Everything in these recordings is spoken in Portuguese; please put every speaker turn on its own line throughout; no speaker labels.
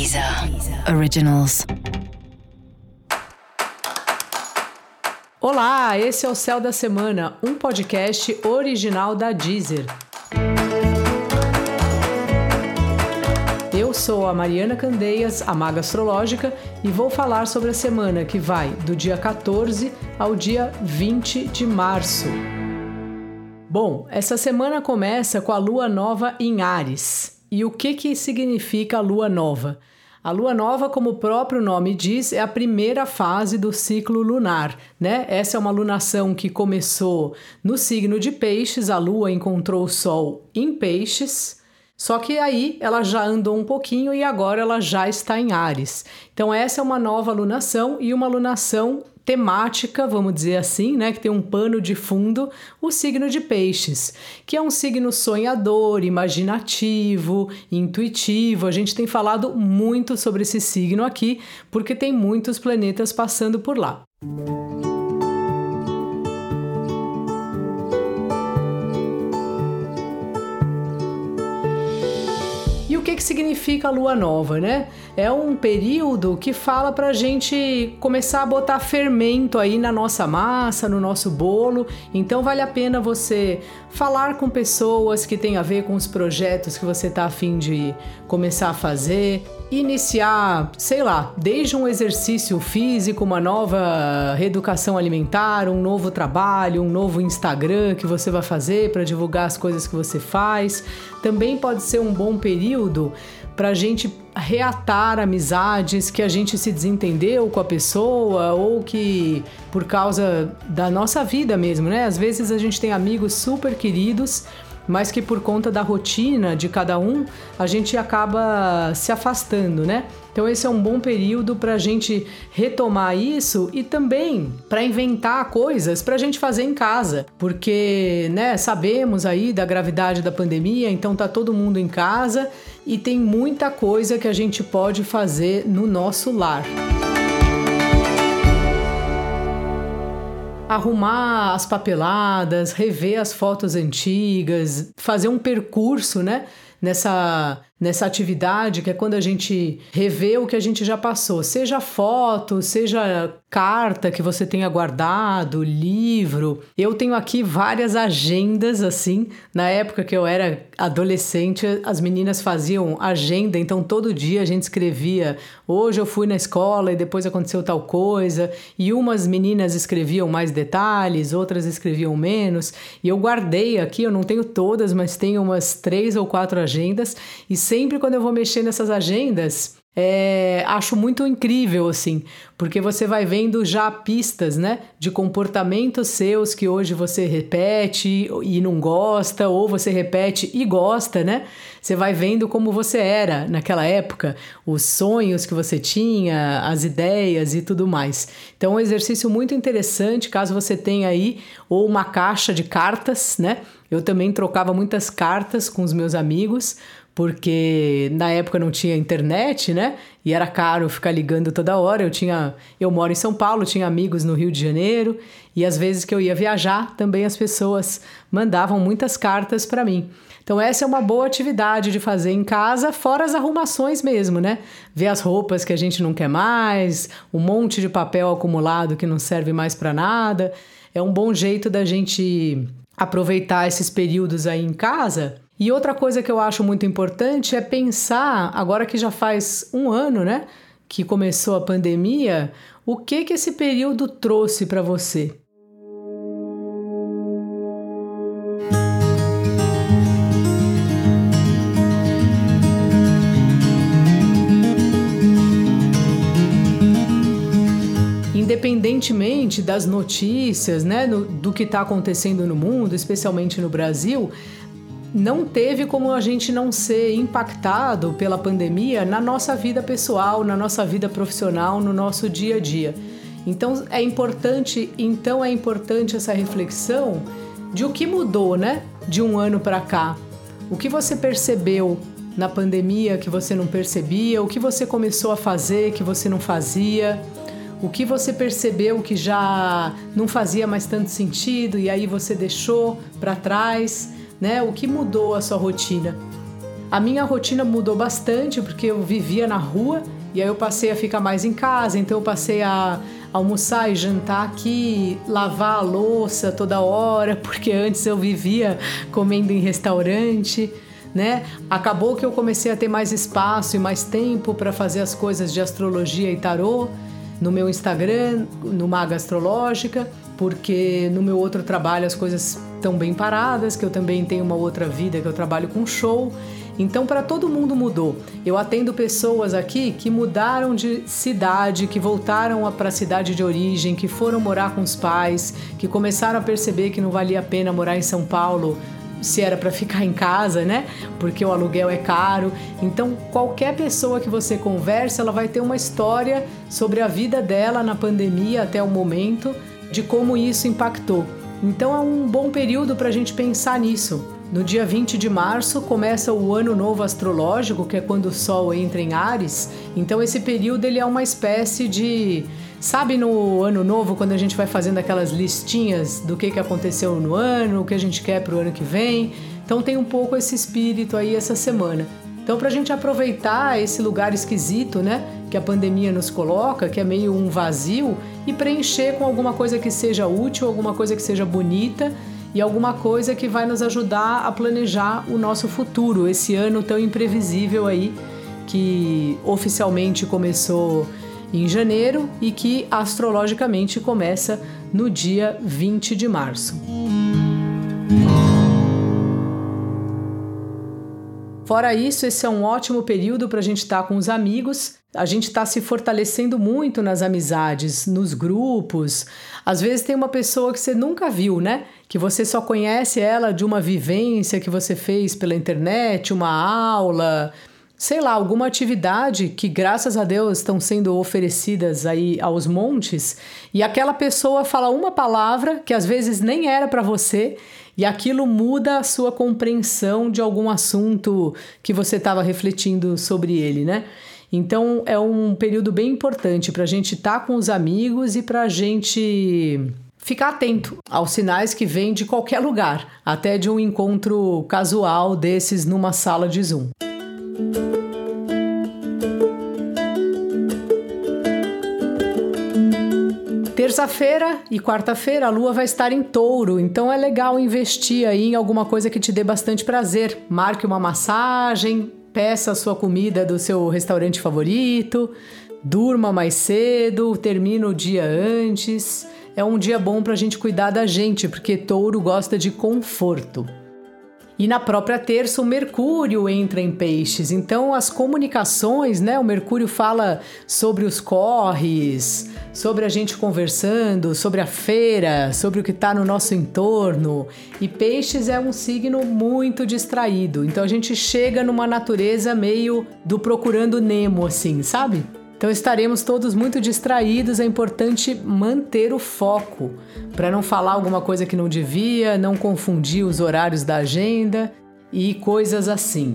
Deezer Originals.
Olá, esse é o Céu da Semana, um podcast original da Deezer. Eu sou a Mariana Candeias, a maga astrológica, e vou falar sobre a semana que vai do dia 14 ao dia 20 de março. Bom, essa semana começa com a lua nova em Ares. E o que, que significa a lua nova? A lua nova, como o próprio nome diz, é a primeira fase do ciclo lunar, né? Essa é uma lunação que começou no signo de Peixes, a lua encontrou o sol em Peixes. Só que aí ela já andou um pouquinho e agora ela já está em Ares. Então essa é uma nova lunação e uma lunação temática, vamos dizer assim, né, que tem um pano de fundo, o signo de Peixes, que é um signo sonhador, imaginativo, intuitivo. A gente tem falado muito sobre esse signo aqui, porque tem muitos planetas passando por lá. E que, que significa a lua nova, né? é um período que fala para a gente começar a botar fermento aí na nossa massa, no nosso bolo. Então vale a pena você falar com pessoas que têm a ver com os projetos que você está afim de começar a fazer, iniciar, sei lá, desde um exercício físico, uma nova reeducação alimentar, um novo trabalho, um novo Instagram que você vai fazer para divulgar as coisas que você faz. Também pode ser um bom período para a gente reatar amizades que a gente se desentendeu com a pessoa ou que por causa da nossa vida mesmo, né? Às vezes a gente tem amigos super queridos mas que por conta da rotina de cada um, a gente acaba se afastando, né? Então esse é um bom período para a gente retomar isso e também para inventar coisas para a gente fazer em casa, porque né, sabemos aí da gravidade da pandemia, então tá todo mundo em casa e tem muita coisa que a gente pode fazer no nosso lar. arrumar as papeladas, rever as fotos antigas, fazer um percurso, né? Nessa nessa atividade, que é quando a gente revê o que a gente já passou, seja foto, seja carta que você tenha guardado, livro. Eu tenho aqui várias agendas assim. Na época que eu era adolescente, as meninas faziam agenda, então todo dia a gente escrevia: "Hoje eu fui na escola e depois aconteceu tal coisa". E umas meninas escreviam mais detalhes, outras escreviam menos. E eu guardei aqui, eu não tenho todas, mas tenho umas três ou quatro agendas e sempre quando eu vou mexer nessas agendas, é, acho muito incrível, assim, porque você vai vendo já pistas, né, de comportamentos seus que hoje você repete e não gosta, ou você repete e gosta, né? Você vai vendo como você era naquela época, os sonhos que você tinha, as ideias e tudo mais. Então, é um exercício muito interessante, caso você tenha aí ou uma caixa de cartas, né? Eu também trocava muitas cartas com os meus amigos porque na época não tinha internet, né? E era caro ficar ligando toda hora. Eu tinha, eu moro em São Paulo, tinha amigos no Rio de Janeiro e às vezes que eu ia viajar, também as pessoas mandavam muitas cartas para mim. Então essa é uma boa atividade de fazer em casa, fora as arrumações mesmo, né? Ver as roupas que a gente não quer mais, um monte de papel acumulado que não serve mais para nada. É um bom jeito da gente aproveitar esses períodos aí em casa e outra coisa que eu acho muito importante é pensar, agora que já faz um ano, né, que começou a pandemia, o que que esse período trouxe para você? independentemente das notícias, né, do, do que está acontecendo no mundo, especialmente no Brasil, não teve como a gente não ser impactado pela pandemia na nossa vida pessoal, na nossa vida profissional, no nosso dia a dia. Então é importante, então é importante essa reflexão de o que mudou, né, de um ano para cá. O que você percebeu na pandemia que você não percebia, o que você começou a fazer que você não fazia, o que você percebeu que já não fazia mais tanto sentido e aí você deixou para trás né? O que mudou a sua rotina? A minha rotina mudou bastante porque eu vivia na rua e aí eu passei a ficar mais em casa, então eu passei a almoçar e jantar aqui, lavar a louça toda hora, porque antes eu vivia comendo em restaurante. Né? Acabou que eu comecei a ter mais espaço e mais tempo para fazer as coisas de astrologia e tarô no meu Instagram, no Maga Astrológica, porque no meu outro trabalho as coisas estão bem paradas, que eu também tenho uma outra vida que eu trabalho com show. Então, para todo mundo mudou. Eu atendo pessoas aqui que mudaram de cidade, que voltaram para a cidade de origem, que foram morar com os pais, que começaram a perceber que não valia a pena morar em São Paulo se era para ficar em casa, né? Porque o aluguel é caro. Então, qualquer pessoa que você conversa, ela vai ter uma história sobre a vida dela na pandemia até o momento, de como isso impactou. Então, é um bom período para a gente pensar nisso. No dia 20 de março começa o ano novo astrológico, que é quando o Sol entra em Ares. Então esse período ele é uma espécie de, sabe no ano novo quando a gente vai fazendo aquelas listinhas do que que aconteceu no ano, o que a gente quer para o ano que vem. Então tem um pouco esse espírito aí essa semana. Então para a gente aproveitar esse lugar esquisito, né, que a pandemia nos coloca, que é meio um vazio, e preencher com alguma coisa que seja útil, alguma coisa que seja bonita e alguma coisa que vai nos ajudar a planejar o nosso futuro, esse ano tão imprevisível aí que oficialmente começou em janeiro e que astrologicamente começa no dia 20 de março. Fora isso, esse é um ótimo período para a gente estar tá com os amigos. A gente está se fortalecendo muito nas amizades, nos grupos. Às vezes tem uma pessoa que você nunca viu, né? Que você só conhece ela de uma vivência que você fez pela internet, uma aula, sei lá, alguma atividade que graças a Deus estão sendo oferecidas aí aos montes, e aquela pessoa fala uma palavra que às vezes nem era para você e aquilo muda a sua compreensão de algum assunto que você estava refletindo sobre ele, né? Então é um período bem importante para a gente estar tá com os amigos e para a gente ficar atento aos sinais que vêm de qualquer lugar, até de um encontro casual desses numa sala de Zoom. Terça-feira e quarta-feira a lua vai estar em touro, então é legal investir aí em alguma coisa que te dê bastante prazer. Marque uma massagem, peça a sua comida do seu restaurante favorito, durma mais cedo, termina o dia antes. É um dia bom para a gente cuidar da gente, porque touro gosta de conforto. E na própria terça, o Mercúrio entra em peixes. Então, as comunicações, né? O Mercúrio fala sobre os corres, sobre a gente conversando, sobre a feira, sobre o que está no nosso entorno. E peixes é um signo muito distraído. Então, a gente chega numa natureza meio do procurando Nemo, assim, sabe? Então estaremos todos muito distraídos, é importante manter o foco para não falar alguma coisa que não devia, não confundir os horários da agenda e coisas assim.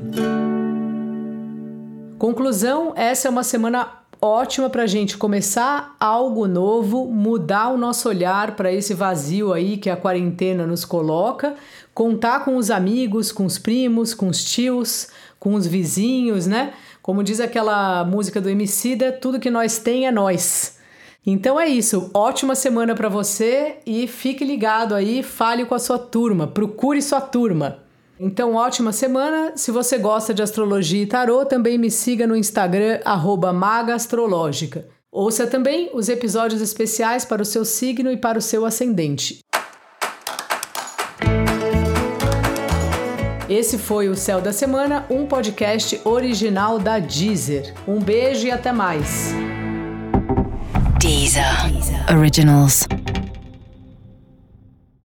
Conclusão: essa é uma semana ótima para a gente começar algo novo, mudar o nosso olhar para esse vazio aí que a quarentena nos coloca, contar com os amigos, com os primos, com os tios, com os vizinhos, né? Como diz aquela música do Emicida, tudo que nós tem é nós. Então é isso, ótima semana para você e fique ligado aí, fale com a sua turma, procure sua turma. Então, ótima semana. Se você gosta de astrologia e tarô, também me siga no Instagram, @magastrológica. Ouça também os episódios especiais para o seu signo e para o seu ascendente. Esse foi o Céu da Semana, um podcast original da Deezer. Um beijo e até mais.
Deezer, Deezer. Originals.